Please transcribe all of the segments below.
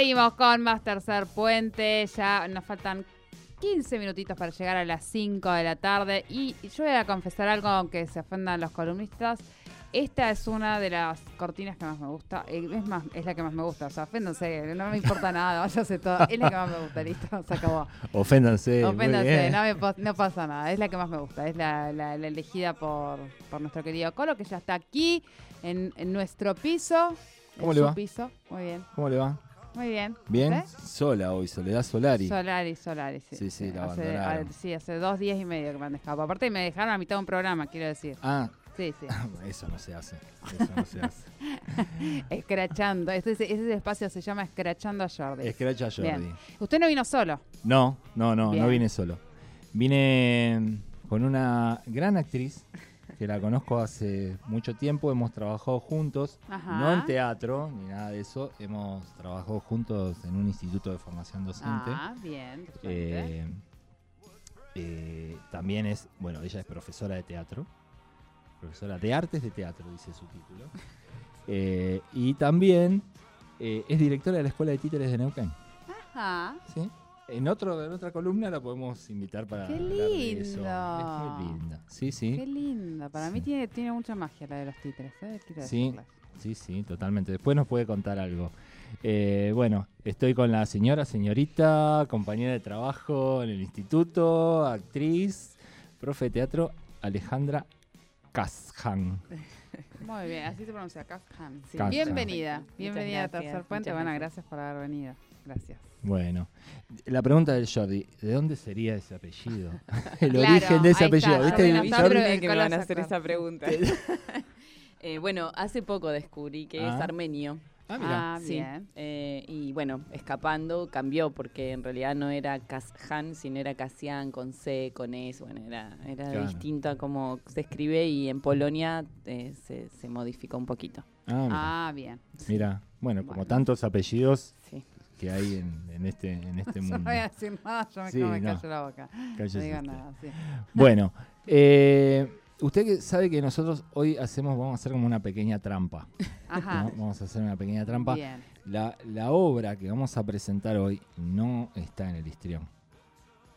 Seguimos con más tercer puente. Ya nos faltan 15 minutitos para llegar a las 5 de la tarde. Y yo voy a confesar algo, aunque se ofendan los columnistas. Esta es una de las cortinas que más me gusta. Eh, Es más, es la que más me gusta. O sea, oféndanse, no me importa nada, váyase todo. Es la que más me gusta, listo, se acabó. Oféndanse. muy Oféndanse, bien. no, me po- no pasa nada. Es la que más me gusta. Es la, la- la elegida por, por nuestro querido Colo, que ya está aquí en, en nuestro piso. ¿Cómo en le su va? piso. Muy bien, ¿Cómo le va? Muy bien. ¿Bien? ¿Usted? Sola hoy, Soledad Solari. Solari, Solari, sí. Sí, sí, la hace, a- sí, hace dos días y medio que me han dejado. Aparte me dejaron a mitad de un programa, quiero decir. Ah, Sí, sí. eso no se hace. Eso no se hace. Escrachando. Este, ese espacio se llama Escrachando a Jordi. Escracha Jordi. Bien. Usted no vino solo. No, no, no, Bien. no vine solo. Vine con una gran actriz que la conozco hace mucho tiempo. Hemos trabajado juntos, Ajá. no en teatro ni nada de eso. Hemos trabajado juntos en un instituto de formación docente. Ah, bien. Eh, eh, también es, bueno, ella es profesora de teatro, profesora de artes de teatro, dice su título. Eh, y también eh, es directora de la Escuela de Títeres de Neuquén. Ajá. ¿sí? En, otro, en otra columna la podemos invitar para ¡Qué hablar de eso. lindo! Es muy linda. Sí, sí. Qué linda. Para mí Sí. tiene, tiene mucha magia la de los títeres. ¿eh? Sí. Sí, sí, totalmente. Después nos puede contar algo. Eh, bueno, estoy con la señora, señorita, compañera de trabajo en el instituto, actriz, profe de teatro, Alejandra Casjan. Muy bien, así se pronuncia. Sí. Kafkan. Bienvenida. Bienvenida a Tercer Puente. muchas Bueno, gracias. gracias por haber venido. Gracias. Bueno, la pregunta del Jordi, ¿de dónde sería ese apellido? El Claro, origen de ese está, apellido, ¿viste? No que me van a hacer esa pregunta. Eh, bueno, hace poco descubrí que es Ah. armenio. Ah, mira. Ah, Sí, bien. eh, y bueno, escapando cambió porque en realidad no era Kashan, sino era Kasian con C, con S. Bueno, era, era Claro. distinto a cómo se escribe y en Polonia eh, se, se modificó un poquito. Ah, mira. Ah, bien. Mira, bueno, como Bueno. tantos apellidos Sí. Que hay en, en este, en este No mundo. voy a decir nada, yo me, Sí, no me callo la boca. No digo nada, sí. Bueno, eh, usted sabe que nosotros hoy hacemos, vamos a hacer como una pequeña trampa. Ajá. ¿no? Vamos a hacer una pequeña trampa. Bien. La, la obra que vamos a presentar hoy no está en el histrión.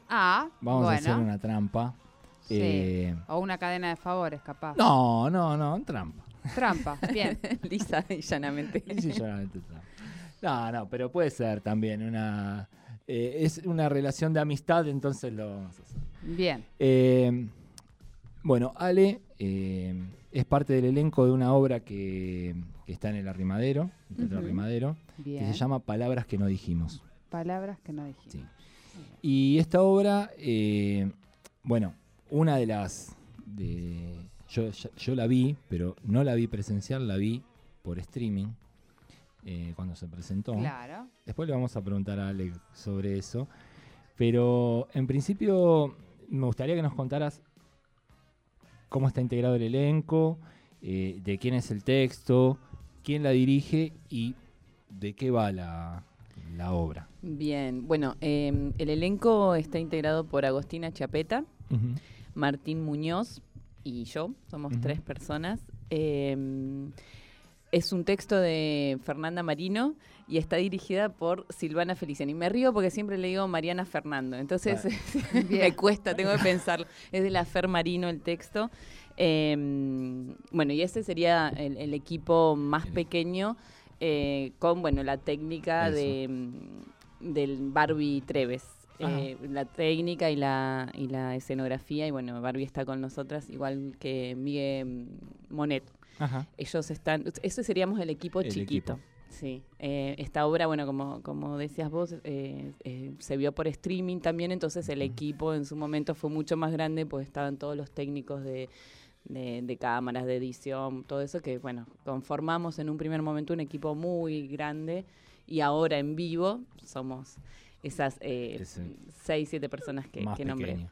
Ah, Vamos bueno. a hacer una trampa. Sí. Eh, O una cadena de favores, capaz. no, no, no, trampa. Trampa, bien. Lisa y llanamente. Sí, solamente trampa. No, no, pero puede ser también una... eh, es una relación de amistad, entonces lo vamos a hacer. Bien. Eh, bueno, Ale eh, es parte del elenco de una obra que, que está en el Arrimadero, el Teatro Ujú. Arrimadero, Bien. que se llama Palabras que no dijimos. Palabras que no dijimos. Sí. Y esta obra, bueno, una de las... De, yo, yo la vi, pero no la vi presencial, la vi por streaming eh, cuando se presentó. Claro. Después le vamos a preguntar a Alex sobre eso. Pero en principio me gustaría que nos contaras cómo está integrado el elenco, eh, de quién es el texto, quién la dirige y de qué va la, la obra. Bien, bueno, eh, el elenco está integrado por Agostina Chapeta. Martín Muñoz y yo, somos tres personas. Eh, es un texto de Fernanda Marino y está dirigida por Silvana Feliciani. Me río porque siempre le digo Mariana Fernando, entonces me cuesta, tengo que pensarlo. Es de la Fer Marino el texto. Eh, bueno, y ese sería el, el equipo más pequeño eh, con, bueno, la técnica Eso. de, mm, del Barbie Treves. Eh, la técnica y la, y la escenografía, y bueno, Barbie está con nosotras, igual que Miguel Monet. Ajá. Ellos están, ese seríamos el equipo El chiquito. equipo. Sí, eh, esta obra, bueno, como, como decías vos, eh, eh, se vio por streaming también, entonces el equipo en su momento fue mucho más grande, pues estaban todos los técnicos de, de, de cámaras, de edición, todo eso que, bueno, conformamos en un primer momento un equipo muy grande y ahora en vivo somos esas eh, seis, siete personas que, más que nombré.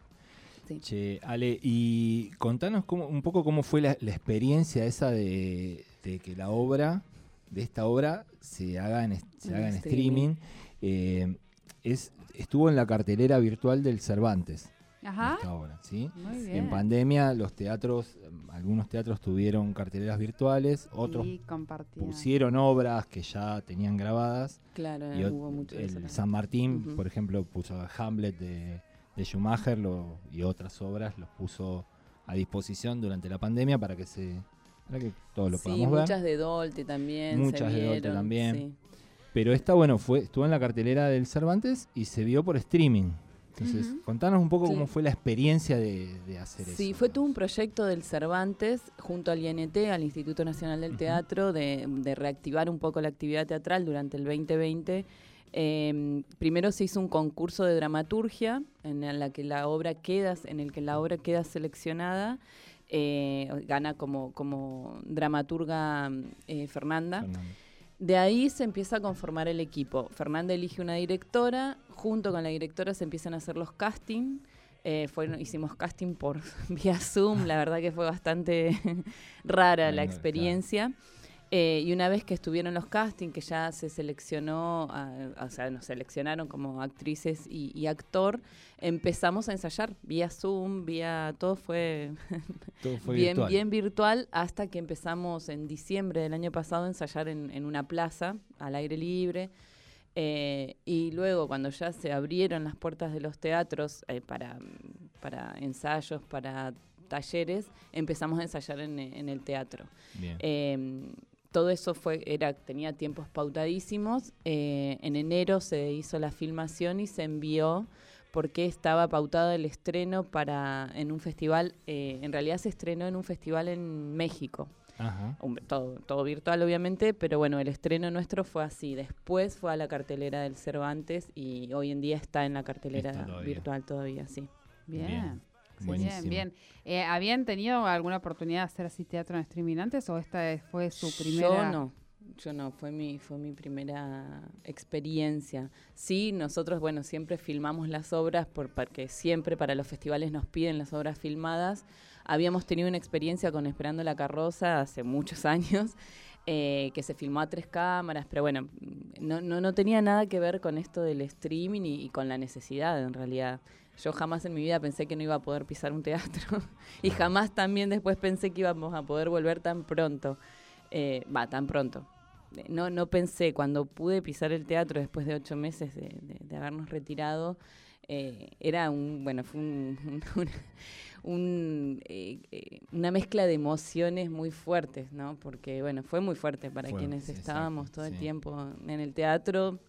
Sí. Che, Ale, y contanos cómo, un poco cómo fue la, la experiencia esa de, de que la obra, de esta obra, se haga en, se En haga en streaming. streaming. Eh, es, estuvo en la cartelera virtual del Cervantes, Ajá. ¿sí? Muy bien. En pandemia los teatros, em, algunos teatros tuvieron carteleras virtuales, otros Y pusieron obras que ya tenían grabadas. Claro, Y ot- hubo mucho de eso el. San Martín, por ejemplo, puso Hamlet de, de Schumacher lo- y otras obras los puso a disposición durante la pandemia para que se para que todos lo Sí, podamos ver. muchas de Dolte también. se Muchas de Dolte también. sí. Pero esta, bueno, fue estuvo en la cartelera del Cervantes y se vio por streaming. Entonces, contanos un poco Sí. cómo fue la experiencia de, de hacer eso. Sí, fue todo un proyecto del Cervantes junto al INT, al Instituto Nacional del. Teatro, de, de reactivar un poco la actividad teatral durante el 2020. Eh, primero se hizo un concurso de dramaturgia en la que la obra queda, en el que la obra queda seleccionada. eh, gana como, como dramaturga eh, Fernanda. De ahí se empieza a conformar el equipo. Fernanda elige una directora, junto con la directora se empiezan a hacer los castings. Eh, fueron- hicimos casting por vía Zoom, la verdad que fue bastante rara la experiencia. Eh, y una vez que estuvieron los castings, que ya se seleccionó, a- o sea, nos seleccionaron como actrices y, y actor, empezamos a ensayar vía Zoom, vía todo fue Todo fue bien, virtual. bien virtual hasta que empezamos en diciembre del año pasado a ensayar en, en una plaza al aire libre. Eh, y luego cuando ya se abrieron las puertas de los teatros eh, para, para ensayos, para talleres, empezamos a ensayar en, en el teatro. Bien. Eh, todo eso fue, era, tenía tiempos pautadísimos. Eh, en enero se hizo la filmación y se envió porque estaba pautado el estreno para en un festival. eh, en realidad se estrenó en un festival en México. Ajá. Un- todo, todo virtual, obviamente, pero bueno, el estreno nuestro fue así. Después fue a la cartelera del Cervantes y hoy en día está en la cartelera todavía. virtual todavía, sí. Bien. Bien. Buenísimo. Bien, bien. Eh, ¿Habían tenido alguna oportunidad de hacer así teatro en streaming antes o esta es- fue su primera? Yo no, yo no, fue mi, fue mi primera experiencia. Sí, nosotros, bueno, siempre filmamos las obras por, porque siempre para los festivales nos piden las obras filmadas. Habíamos tenido una experiencia con Esperando la Carroza hace muchos años, eh, que se filmó a tres cámaras, pero bueno, no, no, no tenía nada que ver con esto del streaming y, y con la necesidad en realidad. Yo jamás en mi vida pensé que no iba a poder pisar un teatro y jamás también después pensé que íbamos a poder volver tan pronto. Eh, Va, tan pronto. Eh, No, no pensé, cuando pude pisar el teatro después de ocho meses de, de- de habernos retirado, eh, era un, bueno, fue un, un- un, eh, una mezcla de emociones muy fuertes, ¿no? Porque, bueno, fue muy fuerte para quienes estábamos exacto, todo el tiempo en el teatro,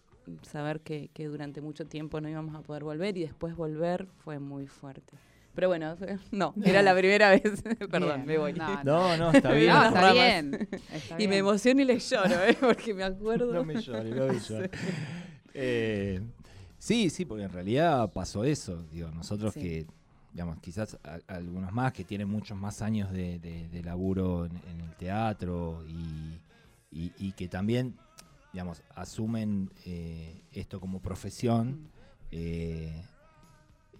saber que, que durante mucho tiempo no íbamos a poder volver y después volver fue muy fuerte. Pero bueno, no, era la primera vez. Perdón, Bien. me voy. No, No, no, está bien. No, está bien. está Y me emociono y le lloro, ¿eh? porque me acuerdo. No me llores, no me llores. Eh, sí, sí, porque en realidad pasó eso. Digo, nosotros Sí. que, digamos, quizás a- algunos más que tienen muchos más años de, de- de laburo en, en el teatro y, y- y que también, digamos, asumen eh, esto como profesión. eh,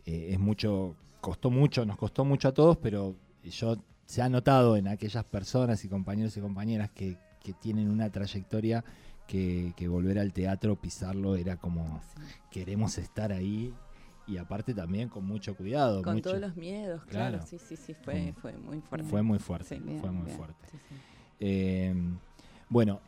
eh, es mucho, costó mucho, nos costó mucho a todos, pero yo se ha notado en aquellas personas y compañeros y compañeras que, que tienen una trayectoria que, que volver al teatro, pisarlo, era como queremos estar ahí y aparte también con mucho cuidado. Con mucho- todos los miedos, claro. Claro. Sí, sí, sí, fue, Fue- fue muy fuerte. Fue muy fuerte, Sí, bien, fue muy bien. fuerte. Sí. Eh, bueno,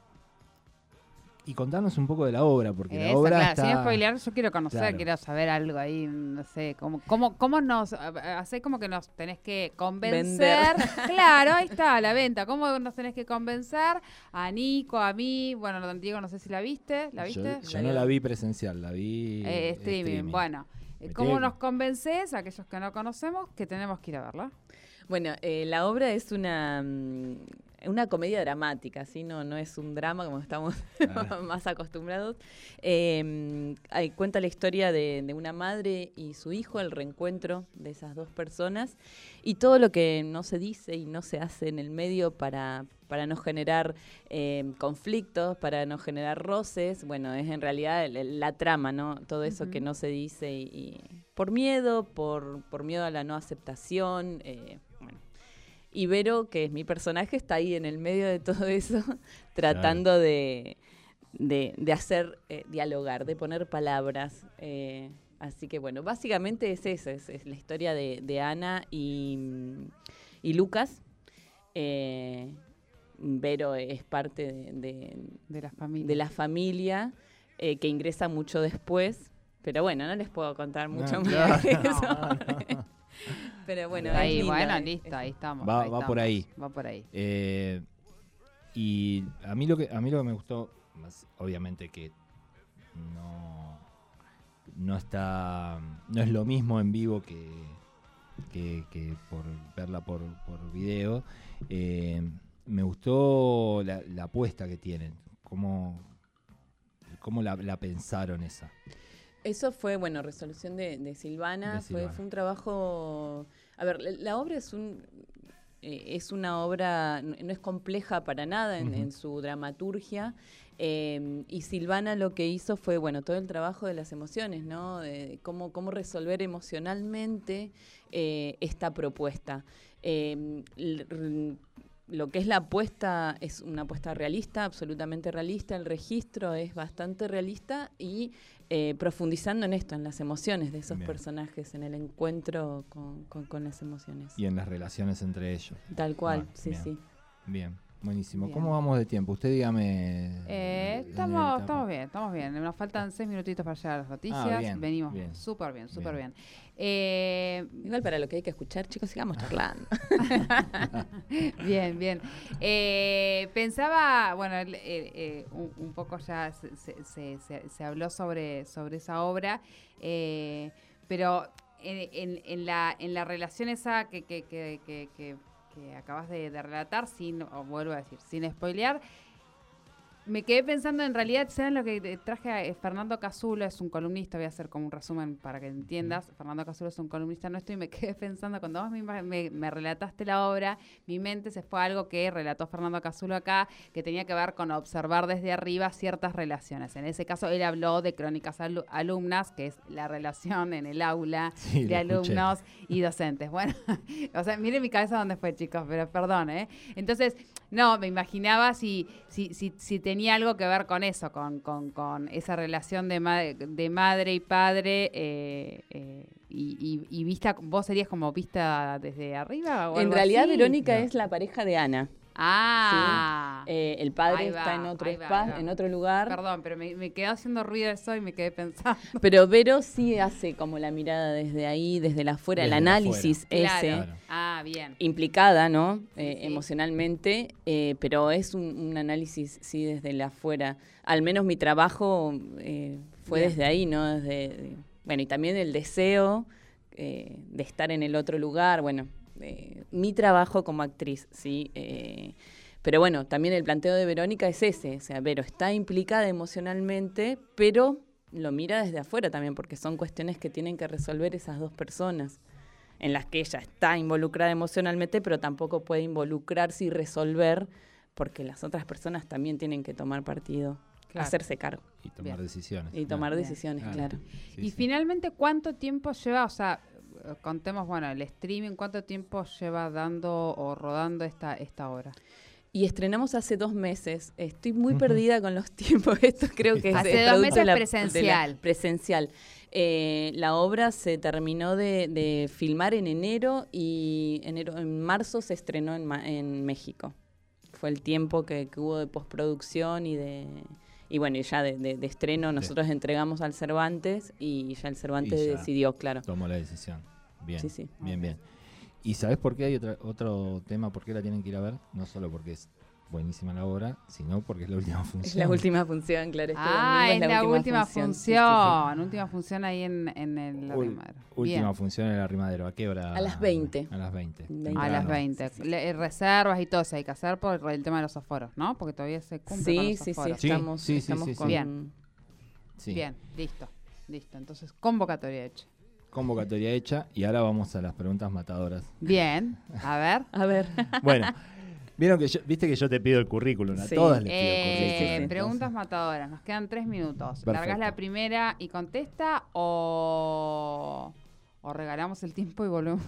y contarnos un poco de la obra, porque la Esa, obra claro, está... sin spoilear, yo quiero conocer, Claro. quiero saber algo ahí, no sé, cómo, cómo, cómo nos, hace como que nos tenés que convencer, claro, ahí está, la venta, cómo nos tenés que convencer a Nico, a mí, bueno, don Diego, no sé si la viste, ¿la Yo- viste? Yo, no la vi presencial, la vi Eh, streaming. bueno, Me ¿cómo tiene- nos convences, a aquellos que no conocemos, que tenemos que ir a verla? Bueno, eh, la obra es una... una comedia dramática, ¿sí? No, no es un drama como estamos Claro. más acostumbrados. Eh, ahí cuenta la historia de, de una madre y su hijo, el reencuentro de esas dos personas y todo lo que no se dice y no se hace en el medio para, para no generar eh, conflictos, para no generar roces. Bueno, es en realidad la trama, ¿no? Todo eso que no se dice y, y por miedo, por, por miedo a la no aceptación. eh, Vero, que es mi personaje, está ahí en el medio de todo eso, tratando de, de, de hacer eh, dialogar, de poner palabras. eh, así que bueno, básicamente es eso, es, es la historia de, de Ana y, y Lucas. Eh, Vero es parte de, de- De la familia. de la familia eh, que ingresa mucho después. Pero bueno, no les puedo contar No, mucho más claro. que eso. No, no. Pero bueno, Ahí, es bueno, listo, ahí estamos. Va- ahí va por ahí. Va por ahí. Eh, y a mí lo que a mí lo que me gustó, más obviamente que no no está no es lo mismo en vivo que, que, que por verla por, por video. eh, me gustó la, la apuesta que tienen, cómo, cómo la, la pensaron esa. Eso fue, bueno, resolución de, de Silvana. De Fue, Silvana. fue un trabajo. A ver, la, la obra es un. eh, es una obra, no es compleja para nada en su dramaturgia. eh, y Silvana lo que hizo fue, bueno, todo el trabajo de las emociones, ¿no? De cómo, cómo resolver emocionalmente eh, esta propuesta. Lo que es la apuesta es una apuesta realista, absolutamente realista. El registro es bastante realista y eh, profundizando en esto, en las emociones de esos Bien. personajes, en el encuentro con, con- con las emociones. Y en las relaciones entre ellos. Tal cual, sí, bien. sí. Bien, buenísimo. Bien. ¿Cómo vamos de tiempo? Usted dígame. Eh, estamos, estamos bien, estamos bien. Nos faltan seis minutitos para llegar a las noticias. Ah, bien, Venimos bien. súper bien, súper Bien. bien. Eh, Igual para lo que hay que escuchar, chicos, sigamos charlando. bien, bien. Eh, pensaba, bueno, eh, un, un poco ya se, se- se- habló sobre, sobre esa obra, eh, pero en, en- en la, en la relación esa que, que, que, que- que- acabas de relatar, sin, o vuelvo a decir, sin spoilear, me quedé pensando en realidad, ¿saben lo que traje a eh, Fernando Casulo? Es un columnista, voy a hacer como un resumen para que entiendas. Fernando Casulo es un columnista nuestro y me quedé pensando, cuando vos me, me- me relataste la obra, mi mente se fue a algo que relató Fernando Casulo acá, que tenía que ver con observar desde arriba ciertas relaciones. En ese caso, él habló de crónicas alu- alumnas, que es la relación en el aula Sí, de escuché. alumnos y docentes. Bueno, o sea, miren mi cabeza dónde fue, chicos, pero perdón, ¿eh? Entonces, no, me imaginaba si, si, si, si tenía algo que ver con eso, con, con, con esa relación de, ma- de madre y padre, eh, eh, y, y- y vista, vos serías como vista desde arriba o en algo realidad, así? Verónica No. es la pareja de Ana. Ah, Eh, el padre está va, en otro va, en otro lugar. perdón, pero me, me quedó haciendo ruido eso y me quedé pensando. Pero Vero sí hace como la mirada desde ahí, desde la afuera, el análisis ese. Claro. Ah, bien. implicada, ¿no? Eh, sí. Emocionalmente, eh, pero es un, un análisis, sí, desde la afuera. Al menos mi trabajo eh, fue Bien. desde ahí, ¿no? Desde, bueno, y también el deseo eh, de estar en el otro lugar, bueno, eh, mi trabajo como actriz, ¿sí? Eh, pero bueno, también el planteo de Verónica es ese, o sea, Vero está implicada emocionalmente, pero lo mira desde afuera también, porque son cuestiones que tienen que resolver esas dos personas en las que ella está involucrada emocionalmente, pero tampoco puede involucrarse y resolver, porque las otras personas también tienen que tomar partido, Claro. hacerse cargo Y tomar Bien. decisiones. y tomar Bien. decisiones, Claro. claro. Sí, y sí. finalmente, ¿cuánto tiempo lleva? O sea, contemos, bueno, el streaming, ¿cuánto tiempo lleva dando o rodando esta, esta obra? Y estrenamos hace dos meses. Estoy muy perdida con los tiempos. Esto creo que es Hace es dos de meses de la- presencial. presencial. Eh, la obra se terminó de, de filmar en enero y enero, en marzo se estrenó en, Ma- en México. Fue el tiempo que, que hubo de postproducción y de y bueno, y ya de, de- de estreno nosotros entregamos al Cervantes y ya el Cervantes ya. decidió, claro. Tomó la decisión. Bien. Sí, sí. Bien, bien. ¿Y sabes por qué hay otra- otro tema? ¿Por qué la tienen que ir a ver? No solo porque es buenísima la obra, sino porque es la última función. Es la última función, claro. este Ah, es la, última, función. función. Sí, sí, sí. Última función ahí en, en el Arrimadero. Última Bien. función en el arrimadero. ¿A qué hora? A las 20. A las 20. Veinte. A las 20. Sí, sí. Le- eh, reservas y todo eso hay que hacer por el tema de los aforos, ¿no? Porque todavía se cumple con Sí, los sí, sí, aforos. Sí, estamos, sí, estamos sí, sí. con... Bien. Sí. Bien, listo. Listo. Entonces, convocatoria hecha. Convocatoria hecha y ahora vamos a las preguntas matadoras. Bien. A ver. A ver, Bueno, vieron que yo, viste que yo te pido el currículum, a Sí. todas les pido Eh, el currículum. preguntas matadoras. Nos quedan tres minutos. Perfecto. ¿Largas la primera y contesta o, o regalamos el tiempo y volvemos?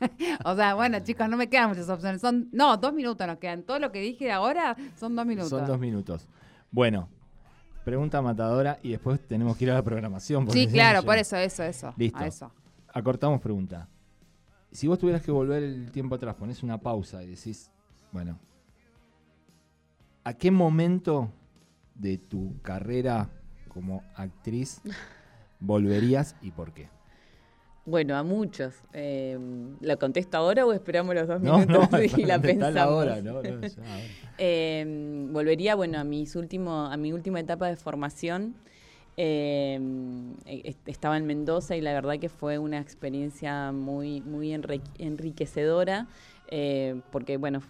o sea, bueno, chicos, no me quedan muchas opciones. Son, no, dos minutos nos quedan. Todo lo que dije ahora son dos minutos. Son dos minutos. Bueno, pregunta matadora y después tenemos que ir a la programación. Sí, claro, por eso, eso, eso. Listo. A eso. Acortamos pregunta. Si vos tuvieras que volver el tiempo atrás, ponés una pausa y decís, bueno, ¿a qué momento de tu carrera como actriz volverías y por qué? Bueno, a muchos. Eh, ¿La contesto ahora o esperamos los dos No, minutos no, y la ¿dónde está pensamos? la hora? No, no, ya, ahora. Eh, volvería, bueno, a mis último, a mi última etapa de formación. Eh, eh, estaba en Mendoza y la verdad que fue una experiencia muy, muy enri- enriquecedora. eh, porque bueno,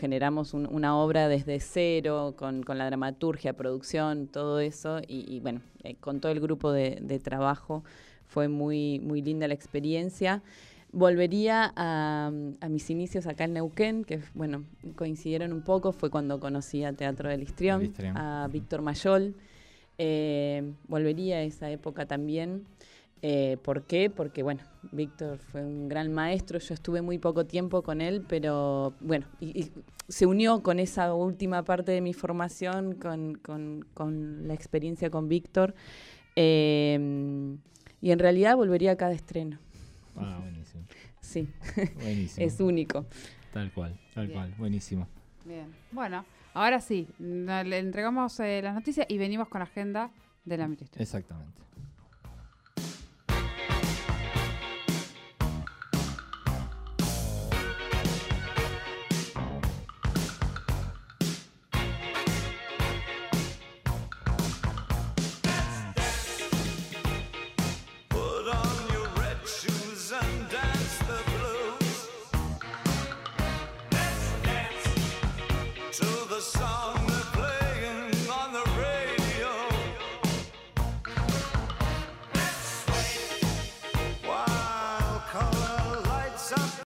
generamos un- una obra desde cero, con, con la dramaturgia, producción, todo eso, y, y, bueno, eh, con todo el grupo de, de trabajo fue muy, muy linda la experiencia. Volvería a, a mis inicios acá en Neuquén, que bueno, coincidieron un poco, fue cuando conocí a Teatro del Histrión, a Víctor Mayol. Eh, volvería a esa época también. Eh, ¿Por qué? Porque, bueno, Víctor fue un gran maestro, yo estuve muy poco tiempo con él, pero bueno, y, y se unió con esa última parte de mi formación, con, con- con la experiencia con Víctor. Eh, y en realidad volvería a cada estreno. Ah, buenísimo. Sí, Buenísimo. es único. Tal cual, tal Bien. cual. Buenísimo. Bien. Bueno, ahora sí. Le entregamos eh, las noticias y venimos con la agenda de la Ministerio. Exactamente.